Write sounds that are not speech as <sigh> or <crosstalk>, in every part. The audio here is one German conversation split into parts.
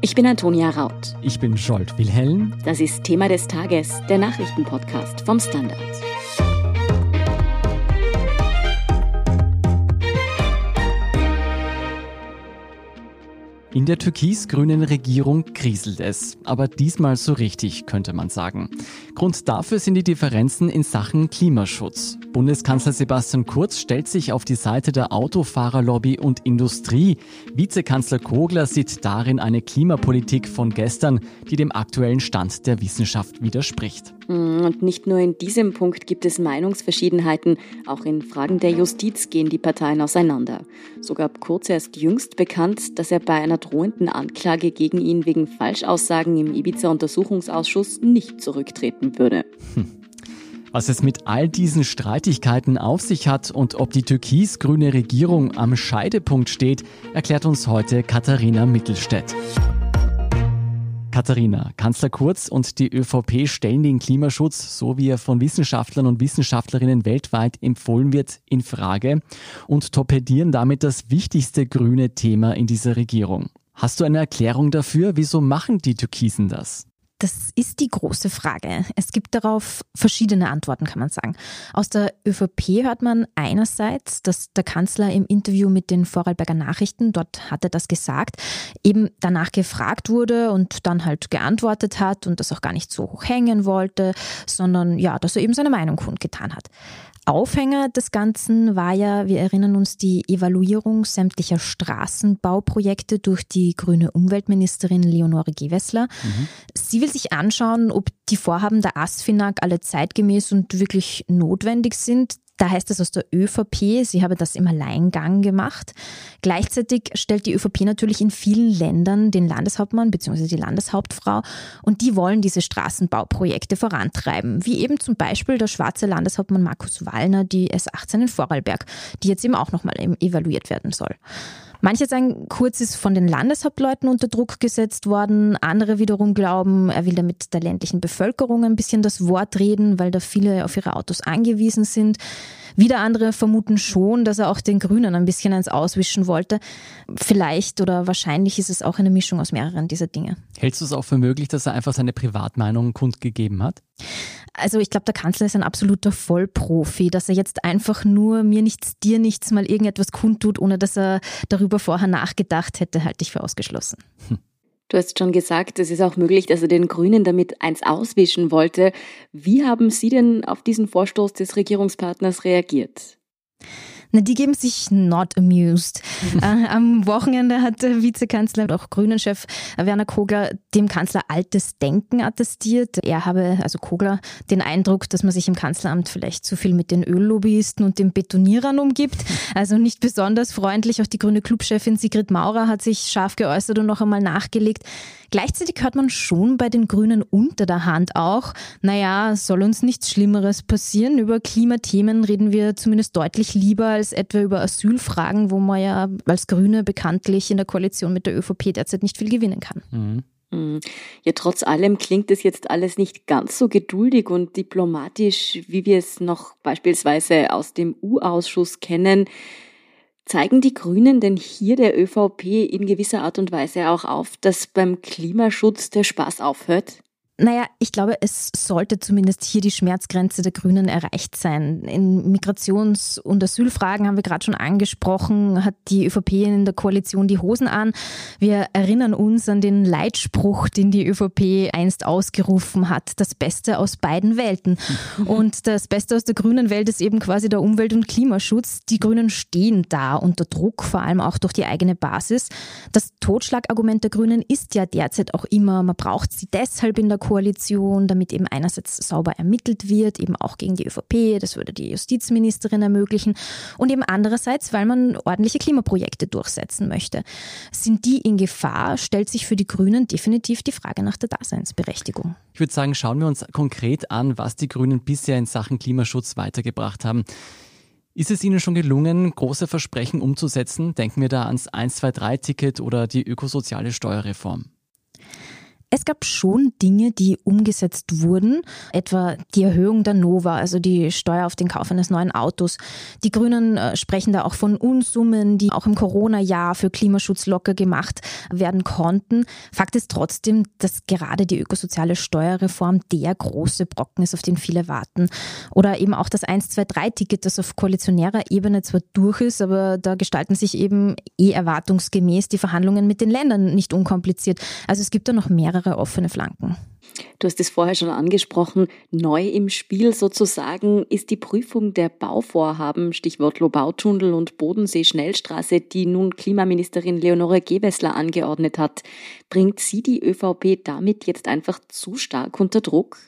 Ich bin Antonia Raut. Ich bin Scholt Wilhelm. Das ist Thema des Tages, der Nachrichtenpodcast vom Standard. In der türkis-grünen Regierung kriselt es, aber diesmal so richtig, könnte man sagen. Grund dafür sind die Differenzen in Sachen Klimaschutz. Bundeskanzler Sebastian Kurz stellt sich auf die Seite der Autofahrerlobby und Industrie. Vizekanzler Kogler sieht darin eine Klimapolitik von gestern, die dem aktuellen Stand der Wissenschaft widerspricht. Hm, und nicht nur in diesem Punkt gibt es Meinungsverschiedenheiten, auch in Fragen der Justiz gehen die Parteien auseinander. So gab Kurz erst jüngst bekannt, dass er bei einer drohenden Anklage gegen ihn wegen Falschaussagen im Ibiza-Untersuchungsausschuss nicht zurücktreten würde. Hm. Was es mit all diesen Streitigkeiten auf sich hat und ob die türkis-grüne Regierung am Scheidepunkt steht, erklärt uns heute Katharina Mittelstädt. Katharina, Kanzler Kurz und die ÖVP stellen den Klimaschutz, so wie er von Wissenschaftlern und Wissenschaftlerinnen weltweit empfohlen wird, in Frage und torpedieren damit das wichtigste grüne Thema in dieser Regierung. Hast du eine Erklärung dafür, wieso machen die Türkisen das? Das ist die große Frage. Es gibt darauf verschiedene Antworten, kann man sagen. Aus der ÖVP hört man einerseits, dass der Kanzler im Interview mit den Vorarlberger Nachrichten, dort hat er das gesagt, eben danach gefragt wurde und dann halt geantwortet hat und das auch gar nicht so hoch hängen wollte, sondern ja, dass er eben seine Meinung kundgetan hat. Aufhänger des Ganzen war ja, wir erinnern uns, die Evaluierung sämtlicher Straßenbauprojekte durch die grüne Umweltministerin Leonore Gewessler. Mhm. Sie will sich anschauen, ob die Vorhaben der ASFINAG alle zeitgemäß und wirklich notwendig sind. Da heißt es aus der ÖVP, sie habe das im Alleingang gemacht. Gleichzeitig stellt die ÖVP natürlich in vielen Ländern den Landeshauptmann bzw. die Landeshauptfrau und die wollen diese Straßenbauprojekte vorantreiben, wie eben zum Beispiel der schwarze Landeshauptmann Markus Wallner, die S18 in Vorarlberg, die jetzt eben auch nochmal evaluiert werden soll. Manche sagen, Kurz ist von den Landeshauptleuten unter Druck gesetzt worden. Andere wiederum glauben, er will damit der ländlichen Bevölkerung ein bisschen das Wort reden, weil da viele auf ihre Autos angewiesen sind. Wieder andere vermuten schon, dass er auch den Grünen ein bisschen eins auswischen wollte. Vielleicht oder wahrscheinlich ist es auch eine Mischung aus mehreren dieser Dinge. Hältst du es auch für möglich, dass er einfach seine Privatmeinung kundgegeben hat? Also ich glaube, der Kanzler ist ein absoluter Vollprofi, dass er jetzt einfach nur mir nichts, dir nichts mal irgendetwas kundtut, ohne dass er darüber vorher nachgedacht hätte, halte ich für ausgeschlossen. Hm. Du hast schon gesagt, es ist auch möglich, dass er den Grünen damit eins auswischen wollte. Wie haben Sie denn auf diesen Vorstoß des Regierungspartners reagiert? Na, die geben sich not amused. äh, am Wochenende hat der Vizekanzler und auch Grünen-Chef Werner Kogler dem Kanzler altes Denken attestiert. Er habe, also Kogler, den Eindruck, dass man sich im Kanzleramt vielleicht zu viel mit den Öllobbyisten und den Betonierern umgibt. Also nicht besonders freundlich. Auch die grüne Clubchefin Sigrid Maurer hat sich scharf geäußert und noch einmal nachgelegt. Gleichzeitig hört man schon bei den Grünen unter der Hand auch, naja, soll uns nichts Schlimmeres passieren. Über Klimathemen reden wir zumindest deutlich lieber als etwa über Asylfragen, wo man ja als Grüne bekanntlich in der Koalition mit der ÖVP derzeit nicht viel gewinnen kann. Mhm. mhm. Ja, trotz allem klingt es jetzt alles nicht ganz so geduldig und diplomatisch, wie wir es noch beispielsweise aus dem U-Ausschuss kennen. Zeigen die Grünen denn hier der ÖVP in gewisser Art und Weise auch auf, dass beim Klimaschutz der Spaß aufhört? Naja, ich glaube, es sollte zumindest hier die Schmerzgrenze der Grünen erreicht sein. In Migrations- und Asylfragen haben wir gerade schon angesprochen, hat die ÖVP in der Koalition die Hosen an. Wir erinnern uns an den Leitspruch, den die ÖVP einst ausgerufen hat, das Beste aus beiden Welten. Und das Beste aus der grünen Welt ist eben quasi der Umwelt- und Klimaschutz. Die Grünen stehen da unter Druck, vor allem auch durch die eigene Basis. Das Totschlagargument der Grünen ist ja derzeit auch immer, man braucht sie deshalb in der Koalition, damit eben einerseits sauber ermittelt wird, eben auch gegen die ÖVP, das würde die Justizministerin ermöglichen, und eben andererseits, weil man ordentliche Klimaprojekte durchsetzen möchte. Sind die in Gefahr, stellt sich für die Grünen definitiv die Frage nach der Daseinsberechtigung. Ich würde sagen, schauen wir uns konkret an, was die Grünen bisher in Sachen Klimaschutz weitergebracht haben. Ist es Ihnen schon gelungen, große Versprechen umzusetzen? Denken wir da ans 123-Ticket oder die ökosoziale Steuerreform. Es gab schon Dinge, die umgesetzt wurden, etwa die Erhöhung der Nova, also die Steuer auf den Kauf eines neuen Autos. Die Grünen äh, sprechen da auch von Unsummen, die auch im Corona-Jahr für Klimaschutz locker gemacht werden konnten. Fakt ist trotzdem, dass gerade die ökosoziale Steuerreform der große Brocken ist, auf den viele warten. Oder eben auch das 1-2-3-Ticket, das auf koalitionärer Ebene zwar durch ist, aber da gestalten sich eben eh erwartungsgemäß die Verhandlungen mit den Ländern nicht unkompliziert. Also es gibt da noch mehrere mehrere offene Flanken. Du hast es vorher schon angesprochen. Neu im Spiel sozusagen ist die Prüfung der Bauvorhaben, Stichwort Lobautunnel und Bodensee-Schnellstraße, die nun Klimaministerin Leonore Gewessler angeordnet hat. Bringt sie die ÖVP damit jetzt einfach zu stark unter Druck?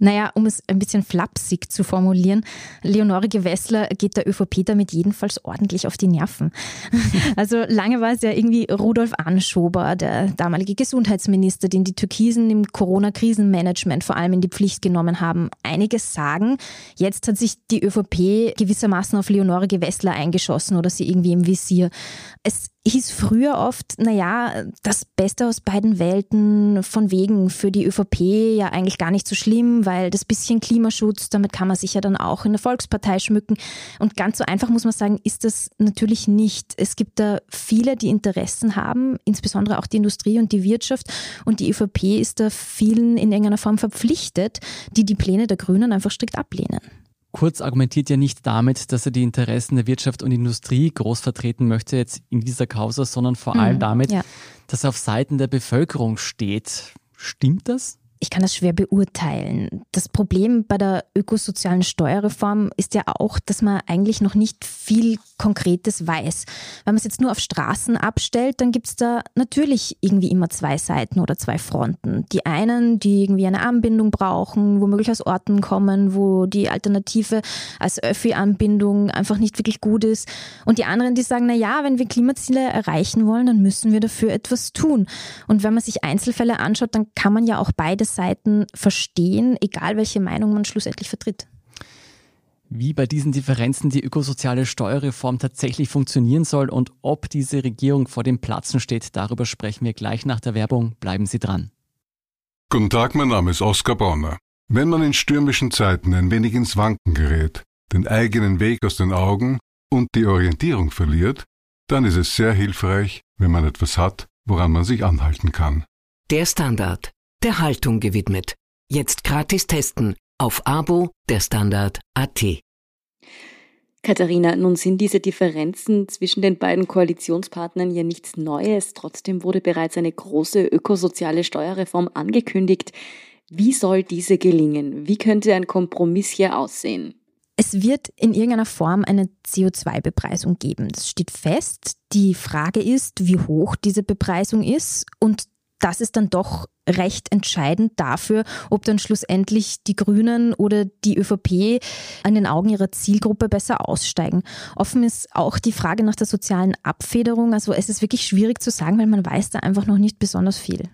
Naja, um es ein bisschen flapsig zu formulieren, Leonore Gewessler geht der ÖVP damit jedenfalls ordentlich auf die Nerven. <laughs> Also lange war es ja irgendwie Rudolf Anschober, der damalige Gesundheitsminister, den die Türkisen im Corona-Krisenmanagement vor allem in die Pflicht genommen haben. Einiges sagen, jetzt hat sich die ÖVP gewissermaßen auf Leonore Gewessler eingeschossen oder sie irgendwie im Visier. Es hieß früher oft, naja, das Beste aus beiden Welten, von wegen für die ÖVP ja eigentlich gar nicht so schlimm, weil das bisschen Klimaschutz, damit kann man sich ja dann auch in der Volkspartei schmücken. Und ganz so einfach muss man sagen, ist das natürlich nicht. Es gibt da viele, die Interessen haben, insbesondere auch die Industrie und die Wirtschaft. Und die ÖVP ist da vielen in irgendeiner Form verpflichtet, die die Pläne der Grünen einfach strikt ablehnen. Kurz argumentiert ja nicht damit, dass er die Interessen der Wirtschaft und Industrie groß vertreten möchte jetzt in dieser Causa, sondern vor allem mhm, damit, ja. dass er auf Seiten der Bevölkerung steht. Stimmt das? Ich kann das schwer beurteilen. Das Problem bei der ökosozialen Steuerreform ist ja auch, dass man eigentlich noch nicht viel Konkretes weiß. Wenn man es jetzt nur auf Straßen abstellt, dann gibt es da natürlich irgendwie immer zwei Seiten oder zwei Fronten. Die einen, die irgendwie eine Anbindung brauchen, womöglich aus Orten kommen, wo die Alternative als Öffi-Anbindung einfach nicht wirklich gut ist. Und die anderen, die sagen, na ja, wenn wir Klimaziele erreichen wollen, dann müssen wir dafür etwas tun. Und wenn man sich Einzelfälle anschaut, dann kann man ja auch beides Seiten verstehen, egal welche Meinung man schlussendlich vertritt. Wie bei diesen Differenzen die ökosoziale Steuerreform tatsächlich funktionieren soll und ob diese Regierung vor dem Platzen steht, darüber sprechen wir gleich nach der Werbung. Bleiben Sie dran. Guten Tag, mein Name ist Oskar Bonner. Wenn man in stürmischen Zeiten ein wenig ins Wanken gerät, den eigenen Weg aus den Augen und die Orientierung verliert, dann ist es sehr hilfreich, wenn man etwas hat, woran man sich anhalten kann. Der Standard der Haltung gewidmet. Jetzt gratis testen auf Abo der Standard AT. Katharina, nun sind diese Differenzen zwischen den beiden Koalitionspartnern ja nichts Neues. Trotzdem wurde bereits eine große ökosoziale Steuerreform angekündigt. Wie soll diese gelingen? Wie könnte ein Kompromiss hier aussehen? Es wird in irgendeiner Form eine CO2-Bepreisung geben. Das steht fest. Die Frage ist, wie hoch diese Bepreisung ist und das ist dann doch recht entscheidend dafür, ob dann schlussendlich die Grünen oder die ÖVP an den Augen ihrer Zielgruppe besser aussteigen. Offen ist auch die Frage nach der sozialen Abfederung. Also es ist wirklich schwierig zu sagen, weil man weiß da einfach noch nicht besonders viel.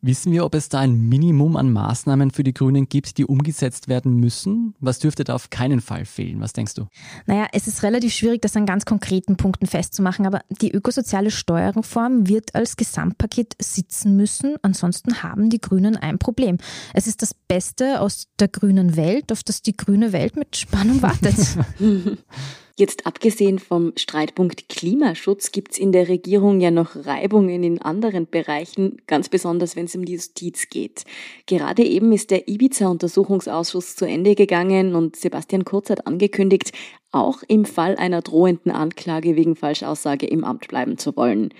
Wissen wir, ob es da ein Minimum an Maßnahmen für die Grünen gibt, die umgesetzt werden müssen? Was dürfte da auf keinen Fall fehlen? Was denkst du? Naja, es ist relativ schwierig, das an ganz konkreten Punkten festzumachen, aber die ökosoziale Steuerreform wird als Gesamtpaket sitzen müssen. Ansonsten haben die Grünen ein Problem. Es ist das Beste aus der grünen Welt, auf das die grüne Welt mit Spannung wartet. <laughs> <laughs> Jetzt abgesehen vom Streitpunkt Klimaschutz gibt's in der Regierung ja noch Reibungen in anderen Bereichen, ganz besonders wenn es um die Justiz geht. Gerade eben ist der Ibiza-Untersuchungsausschuss zu Ende gegangen und Sebastian Kurz hat angekündigt, auch im Fall einer drohenden Anklage wegen Falschaussage im Amt bleiben zu wollen.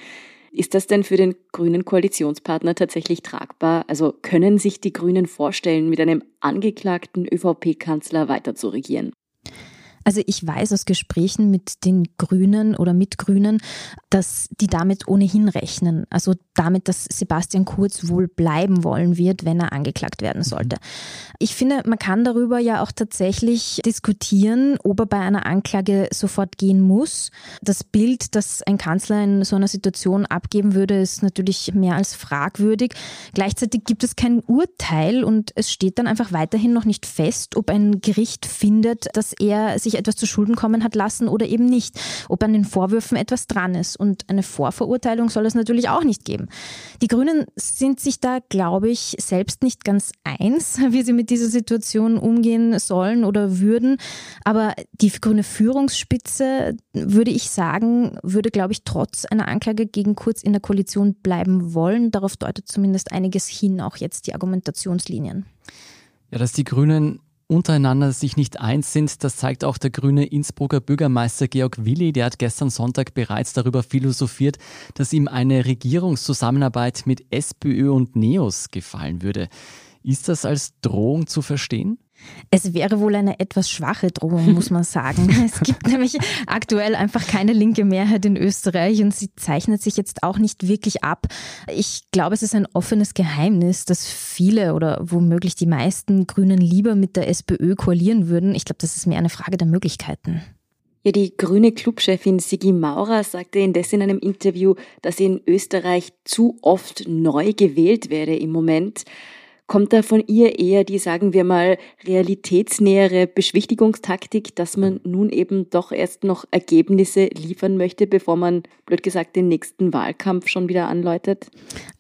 Ist das denn für den grünen Koalitionspartner tatsächlich tragbar? Also können sich die Grünen vorstellen, mit einem angeklagten ÖVP-Kanzler weiter zu regieren? Also ich weiß aus Gesprächen mit den Grünen oder mit Grünen, dass die damit ohnehin rechnen. Also damit, dass Sebastian Kurz wohl bleiben wollen wird, wenn er angeklagt werden sollte. Ich finde, man kann darüber ja auch tatsächlich diskutieren, ob er bei einer Anklage sofort gehen muss. Das Bild, das ein Kanzler in so einer Situation abgeben würde, ist natürlich mehr als fragwürdig. Gleichzeitig gibt es kein Urteil und es steht dann einfach weiterhin noch nicht fest, ob ein Gericht findet, dass er sich sich etwas zu Schulden kommen hat lassen oder eben nicht, ob an den Vorwürfen etwas dran ist. Und eine Vorverurteilung soll es natürlich auch nicht geben. Die Grünen sind sich da, glaube ich, selbst nicht ganz eins, <laughs> wie sie mit dieser Situation umgehen sollen oder würden. Aber die grüne Führungsspitze, würde ich sagen, würde, glaube ich, trotz einer Anklage gegen Kurz in der Koalition bleiben wollen. Darauf deutet zumindest einiges hin, auch jetzt die Argumentationslinien. Ja, dass die Grünen untereinander sich nicht eins sind, das zeigt auch der grüne Innsbrucker Bürgermeister Georg Willi. Der hat gestern Sonntag bereits darüber philosophiert, dass ihm eine Regierungszusammenarbeit mit SPÖ und NEOS gefallen würde. Ist das als Drohung zu verstehen? Es wäre wohl eine etwas schwache Drohung, muss man <laughs> sagen. Es gibt nämlich aktuell einfach keine linke Mehrheit in Österreich und sie zeichnet sich jetzt auch nicht wirklich ab. Ich glaube, es ist ein offenes Geheimnis, dass viele oder womöglich die meisten Grünen lieber mit der SPÖ koalieren würden. Ich glaube, das ist mehr eine Frage der Möglichkeiten. Ja, die grüne Clubchefin Sigi Maurer sagte indes in einem Interview, dass in Österreich zu oft neu gewählt werde im Moment. Kommt da von ihr eher die, sagen wir mal, realitätsnähere Beschwichtigungstaktik, dass man nun eben doch erst noch Ergebnisse liefern möchte, bevor man, blöd gesagt, den nächsten Wahlkampf schon wieder anläutet?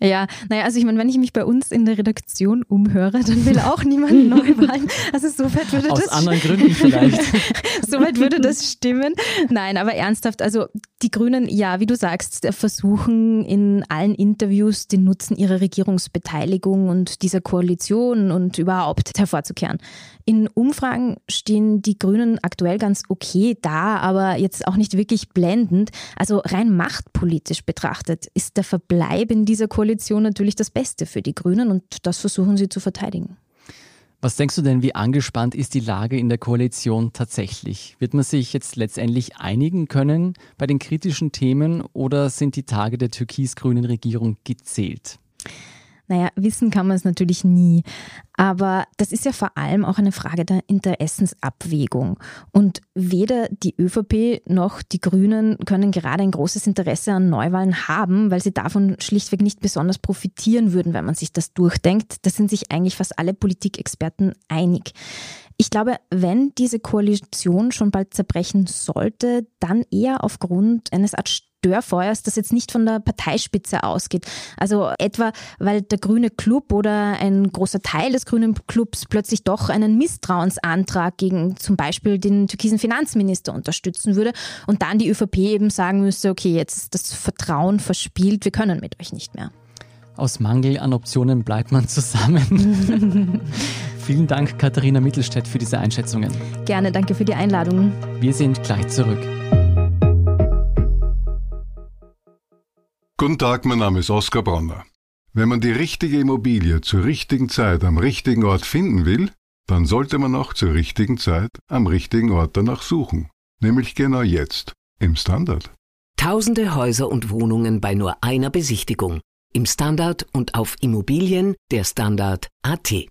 Ja, naja, also ich meine, wenn ich mich bei uns in der Redaktion umhöre, dann will auch niemand Neuwahlen. <laughs> Also soweit würde Aus das... Aus anderen Gründen vielleicht. <laughs> soweit würde das stimmen. Nein, aber ernsthaft, also die Grünen, ja, wie du sagst, versuchen in allen Interviews den Nutzen ihrer Regierungsbeteiligung und dieser Koalition und überhaupt hervorzukehren. In Umfragen stehen die Grünen aktuell ganz okay da, aber jetzt auch nicht wirklich blendend. Also rein machtpolitisch betrachtet ist der Verbleib in dieser Koalition natürlich das Beste für die Grünen und das versuchen sie zu verteidigen. Was denkst du denn, wie angespannt ist die Lage in der Koalition tatsächlich? Wird man sich jetzt letztendlich einigen können bei den kritischen Themen oder sind die Tage der türkis-grünen Regierung gezählt? Naja, wissen kann man es natürlich nie. Aber das ist ja vor allem auch eine Frage der Interessensabwägung. Und weder die ÖVP noch die Grünen können gerade ein großes Interesse an Neuwahlen haben, weil sie davon schlichtweg nicht besonders profitieren würden, wenn man sich das durchdenkt. Da sind sich eigentlich fast alle Politikexperten einig. Ich glaube, wenn diese Koalition schon bald zerbrechen sollte, dann eher aufgrund eines Art Störfeuers, das jetzt nicht von der Parteispitze ausgeht. Also etwa, weil der grüne Club oder ein großer Teil des grünen Clubs plötzlich doch einen Misstrauensantrag gegen zum Beispiel den türkisen Finanzminister unterstützen würde und dann die ÖVP eben sagen müsste, okay, jetzt ist das Vertrauen verspielt, wir können mit euch nicht mehr. Aus Mangel an Optionen bleibt man zusammen. <laughs> Vielen Dank, Katharina Mittelstädt, für diese Einschätzungen. Gerne, danke für die Einladung. Wir sind gleich zurück. Guten Tag, mein Name ist Oskar Bronner. Wenn man die richtige Immobilie zur richtigen Zeit am richtigen Ort finden will, dann sollte man auch zur richtigen Zeit am richtigen Ort danach suchen. Nämlich genau jetzt, im Standard. Tausende Häuser und Wohnungen bei nur einer Besichtigung. Im Standard und auf Immobilien der Standard AT.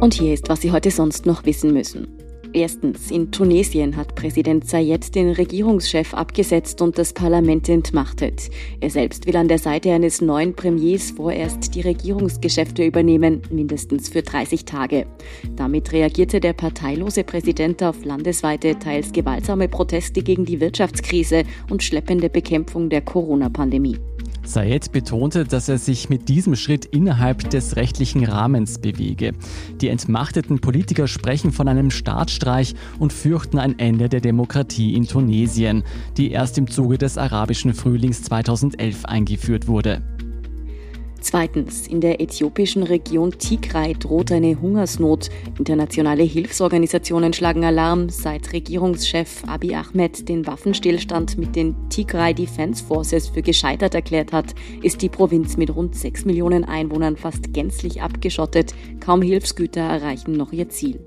Und hier ist, was Sie heute sonst noch wissen müssen. Erstens, in Tunesien hat Präsident Zayed den Regierungschef abgesetzt und das Parlament entmachtet. Er selbst will an der Seite eines neuen Premiers vorerst die Regierungsgeschäfte übernehmen, mindestens für 30 Tage. Damit reagierte der parteilose Präsident auf landesweite, teils gewaltsame Proteste gegen die Wirtschaftskrise und schleppende Bekämpfung der Corona-Pandemie. Sayed betonte, dass er sich mit diesem Schritt innerhalb des rechtlichen Rahmens bewege. Die entmachteten Politiker sprechen von einem Staatsstreich und fürchten ein Ende der Demokratie in Tunesien, die erst im Zuge des arabischen Frühlings 2011 eingeführt wurde. Zweitens, in der äthiopischen Region Tigray droht eine Hungersnot. Internationale Hilfsorganisationen schlagen Alarm, seit Regierungschef Abiy Ahmed den Waffenstillstand mit den Tigray Defense Forces für gescheitert erklärt hat, ist die Provinz mit rund 6 Millionen Einwohnern fast gänzlich abgeschottet. Kaum Hilfsgüter erreichen noch ihr Ziel.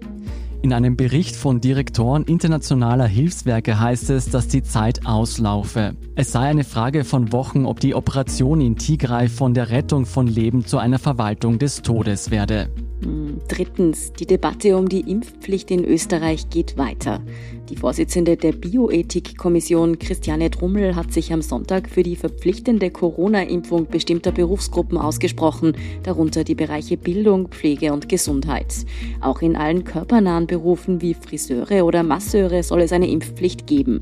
In einem Bericht von Direktoren internationaler Hilfswerke heißt es, dass die Zeit auslaufe. Es sei eine Frage von Wochen, ob die Operation in Tigray von der Rettung von Leben zu einer Verwaltung des Todes werde. Hm, Drittens, die Debatte um die Impfpflicht in Österreich geht weiter. Die Vorsitzende der Bioethikkommission Christiane Drummel hat sich am Sonntag für die verpflichtende Corona-Impfung bestimmter Berufsgruppen ausgesprochen, darunter die Bereiche Bildung, Pflege und Gesundheit. Auch in allen körpernahen Berufen wie Friseure oder Masseure soll es eine Impfpflicht geben.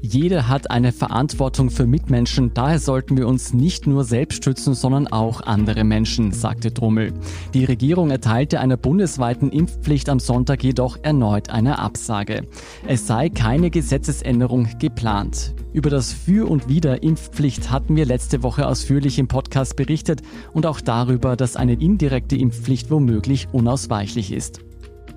Jeder hat eine Verantwortung für Mitmenschen, daher sollten wir uns nicht nur selbst schützen, sondern auch andere Menschen, sagte Drummel. Die Regierung erteilte einer bundesweiten Impfpflicht am Sonntag jedoch erneut eine Absage. Es sei keine Gesetzesänderung geplant. Über das Für und Wider Impfpflicht hatten wir letzte Woche ausführlich im Podcast berichtet und auch darüber, dass eine indirekte Impfpflicht womöglich unausweichlich ist.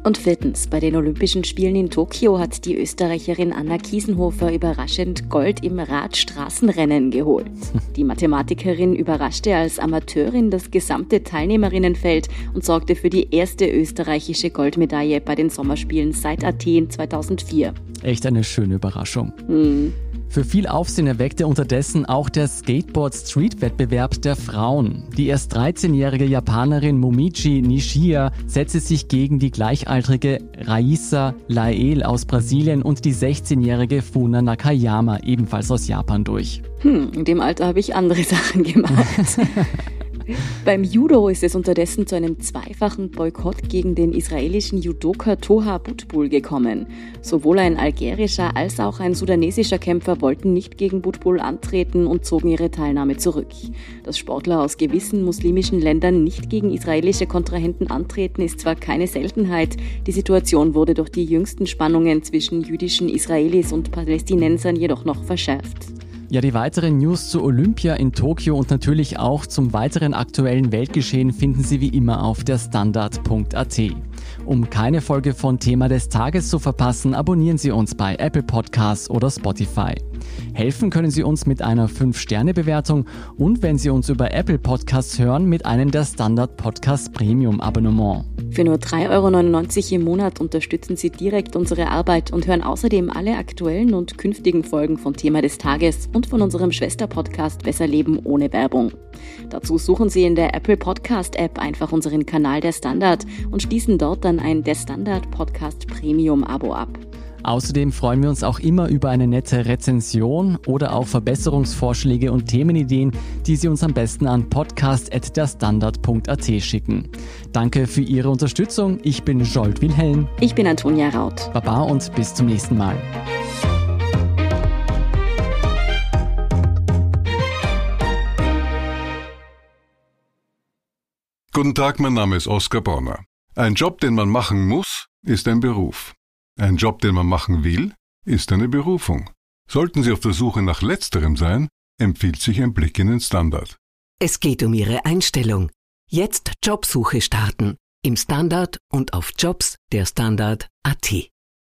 Und viertens, bei den Olympischen Spielen in Tokio hat die Österreicherin Anna Kiesenhofer überraschend Gold im Radstraßenrennen geholt. <laughs> Die Mathematikerin überraschte als Amateurin das gesamte Teilnehmerinnenfeld und sorgte für die erste österreichische Goldmedaille bei den Sommerspielen seit Athen 2004. Echt eine schöne Überraschung. Hm. Für viel Aufsehen erweckte unterdessen auch der Skateboard-Street-Wettbewerb der Frauen. Die erst 13-jährige Japanerin Momichi Nishia setzte sich gegen die gleichaltrige Raisa Lael aus Brasilien und die 16-jährige Funa Nakayama ebenfalls aus Japan durch. Hm, in dem Alter habe ich andere <laughs> Sachen gemacht. <laughs> <laughs> Beim Judo ist es unterdessen zu einem zweifachen Boykott gegen den israelischen Judoka Toha Butbul gekommen. Sowohl ein algerischer als auch ein sudanesischer Kämpfer wollten nicht gegen Butbul antreten und zogen ihre Teilnahme zurück. Dass Sportler aus gewissen muslimischen Ländern nicht gegen israelische Kontrahenten antreten, ist zwar keine Seltenheit, die Situation wurde durch die jüngsten Spannungen zwischen jüdischen Israelis und Palästinensern jedoch noch verschärft. Ja, die weiteren News zu Olympia in Tokio und natürlich auch zum weiteren aktuellen Weltgeschehen finden Sie wie immer auf der Standard.at. Um keine Folge von Thema des Tages zu verpassen, abonnieren Sie uns bei Apple Podcasts oder Spotify. Helfen können Sie uns mit einer 5-Sterne-Bewertung und wenn Sie uns über Apple Podcasts hören, mit einem der Standard Podcast Premium Abonnement. Für nur 3,99 Euro im Monat unterstützen Sie direkt unsere Arbeit und hören außerdem alle aktuellen und künftigen Folgen von Thema des Tages und von unserem Schwesterpodcast Besser Leben ohne Werbung. Dazu suchen Sie in der Apple Podcast App einfach unseren Kanal der Standard und schließen dort dann ein Der Standard Podcast Premium Abo ab. Außerdem freuen wir uns auch immer über eine nette Rezension oder auch Verbesserungsvorschläge und Themenideen, die Sie uns am besten an podcast.derstandard.at schicken. Danke für Ihre Unterstützung. Ich bin Jolt Wilhelm. Ich bin Antonia Raut. Baba und bis zum nächsten Mal. Guten Tag, mein Name ist Oskar Bonner. Ein Job, den man machen muss, ist ein Beruf. Ein Job, den man machen will, ist eine Berufung. Sollten Sie auf der Suche nach letzterem sein, empfiehlt sich ein Blick in den Standard. Es geht um Ihre Einstellung. Jetzt Jobsuche starten. Im Standard und auf Jobs der Standard.at.